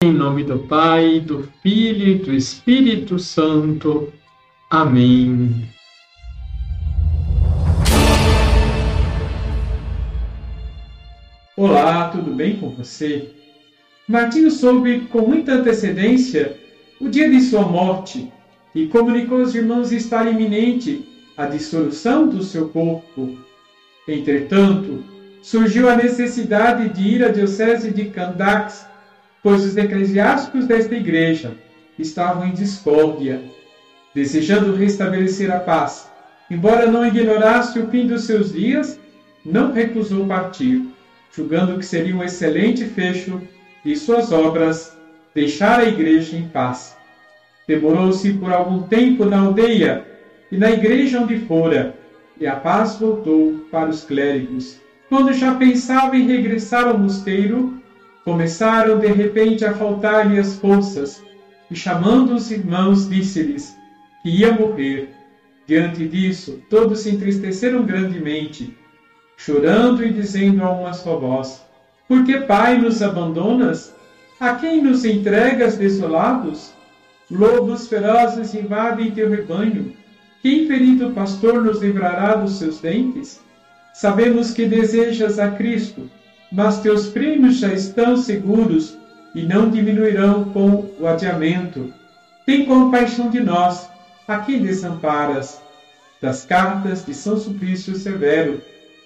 Em nome do Pai, do Filho e do Espírito Santo. Amém. Olá, tudo bem com você? Martinho soube com muita antecedência o dia de sua morte e comunicou aos irmãos estar iminente a dissolução do seu corpo. Entretanto, surgiu a necessidade de ir à diocese de Candax, pois os eclesiásticos desta igreja estavam em discórdia, desejando restabelecer a paz. Embora não ignorasse o fim dos seus dias, não recusou partir, julgando que seria um excelente fecho de suas obras deixar a igreja em paz. Demorou-se por algum tempo na aldeia e na igreja onde fora, e a paz voltou para os clérigos. Quando já pensava em regressar ao mosteiro, começaram de repente a faltar-lhe as forças, e chamando os irmãos, disse-lhes que ia morrer. Diante disso, todos se entristeceram grandemente, chorando e dizendo a uma só voz: Por que, Pai, nos abandonas? A quem nos entregas desolados? Lobos ferozes invadem teu rebanho. Que inferido pastor nos livrará dos seus dentes? Sabemos que desejas a Cristo, mas teus prêmios já estão seguros e não diminuirão com o adiamento. Tem compaixão de nós, a quem desamparas. Das cartas de São Suplício Severo.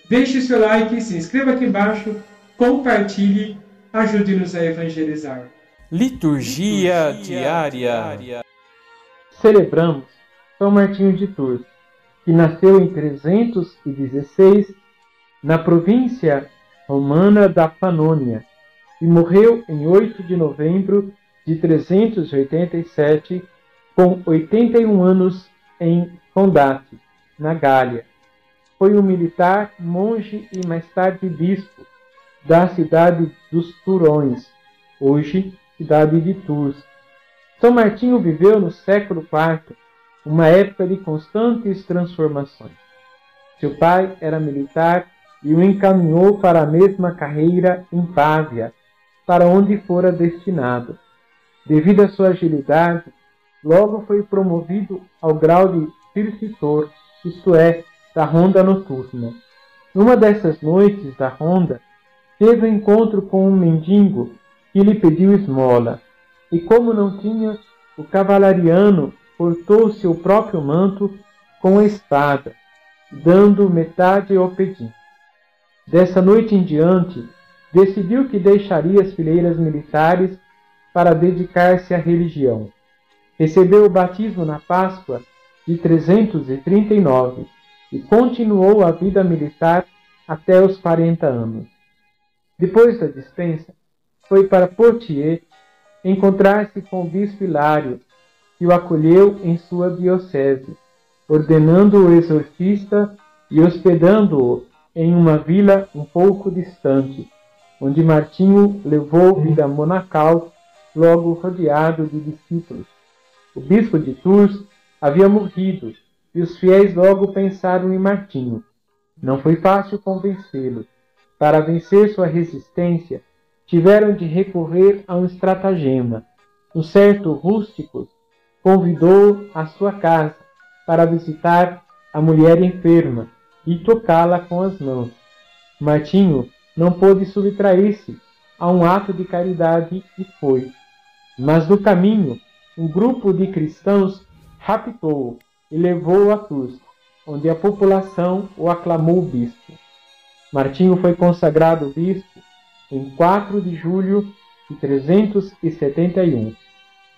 Deixe seu like, se inscreva aqui embaixo, compartilhe, ajude-nos a evangelizar. Liturgia, Liturgia diária. diária. Celebramos São Martinho de Tours, que nasceu em 316 na província romana da Panônia e morreu em 8 de novembro de 387 com 81 anos em Fondate, na Gália. Foi um militar, monge e mais tarde bispo da cidade dos Turões, hoje cidade de Tours. São Martinho viveu no século IV uma época de constantes transformações. Seu pai era militar e o encaminhou para a mesma carreira em Pávia, para onde fora destinado. Devido à sua agilidade, logo foi promovido ao grau de circitor, isto é, da ronda noturna. Numa dessas noites da ronda, teve um encontro com um mendigo que lhe pediu esmola. E como não tinha, o cavalariano cortou seu próprio manto com a espada, dando metade ao pedinte. Dessa noite em diante, decidiu que deixaria as fileiras militares para dedicar-se à religião. Recebeu o batismo na Páscoa de 339 e continuou a vida militar até os 40 anos. Depois da dispensa, foi para Poitiers encontrar-se com o bispo Hilário, que o acolheu em sua diocese, ordenando-o exorcista e hospedando-o em uma vila um pouco distante, onde Martinho levou vida monacal, logo rodeado de discípulos. O bispo de Tours havia morrido e os fiéis logo pensaram em Martinho. Não foi fácil convencê-lo. Para vencer sua resistência, tiveram de recorrer a um estratagema. Um certo rústico convidou à sua casa para visitar a mulher enferma e tocá-la com as mãos. Martinho não pôde subtrair-se a um ato de caridade e foi. Mas no caminho, um grupo de cristãos raptou-o e levou-o a Tours, onde a população o aclamou bispo. Martinho foi consagrado bispo em 4 de julho de 371,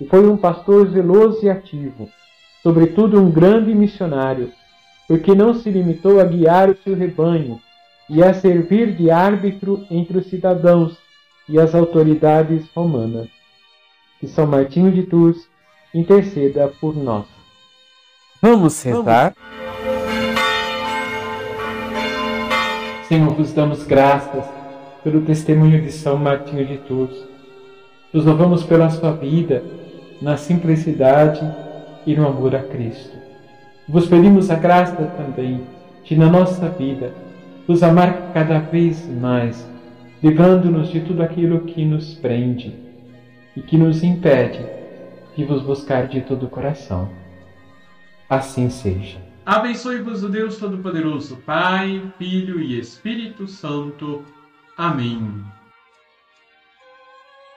e foi um pastor zeloso e ativo, sobretudo um grande missionário, porque não se limitou a guiar o seu rebanho e a servir de árbitro entre os cidadãos e as autoridades romanas. Que São Martinho de Tours interceda por nós. Vamos sentar. Senhor, vos damos graças pelo testemunho de São Martinho de Tours. Nos louvamos pela sua vida, na simplicidade e no amor a Cristo. Vos pedimos a graça também de, na nossa vida, vos amar cada vez mais, livrando-nos de tudo aquilo que nos prende. e que nos impede de vos buscar de todo o coração. Assim seja. Abençoe-vos o Deus Todo-Poderoso, Pai, Filho e Espírito Santo. Amém.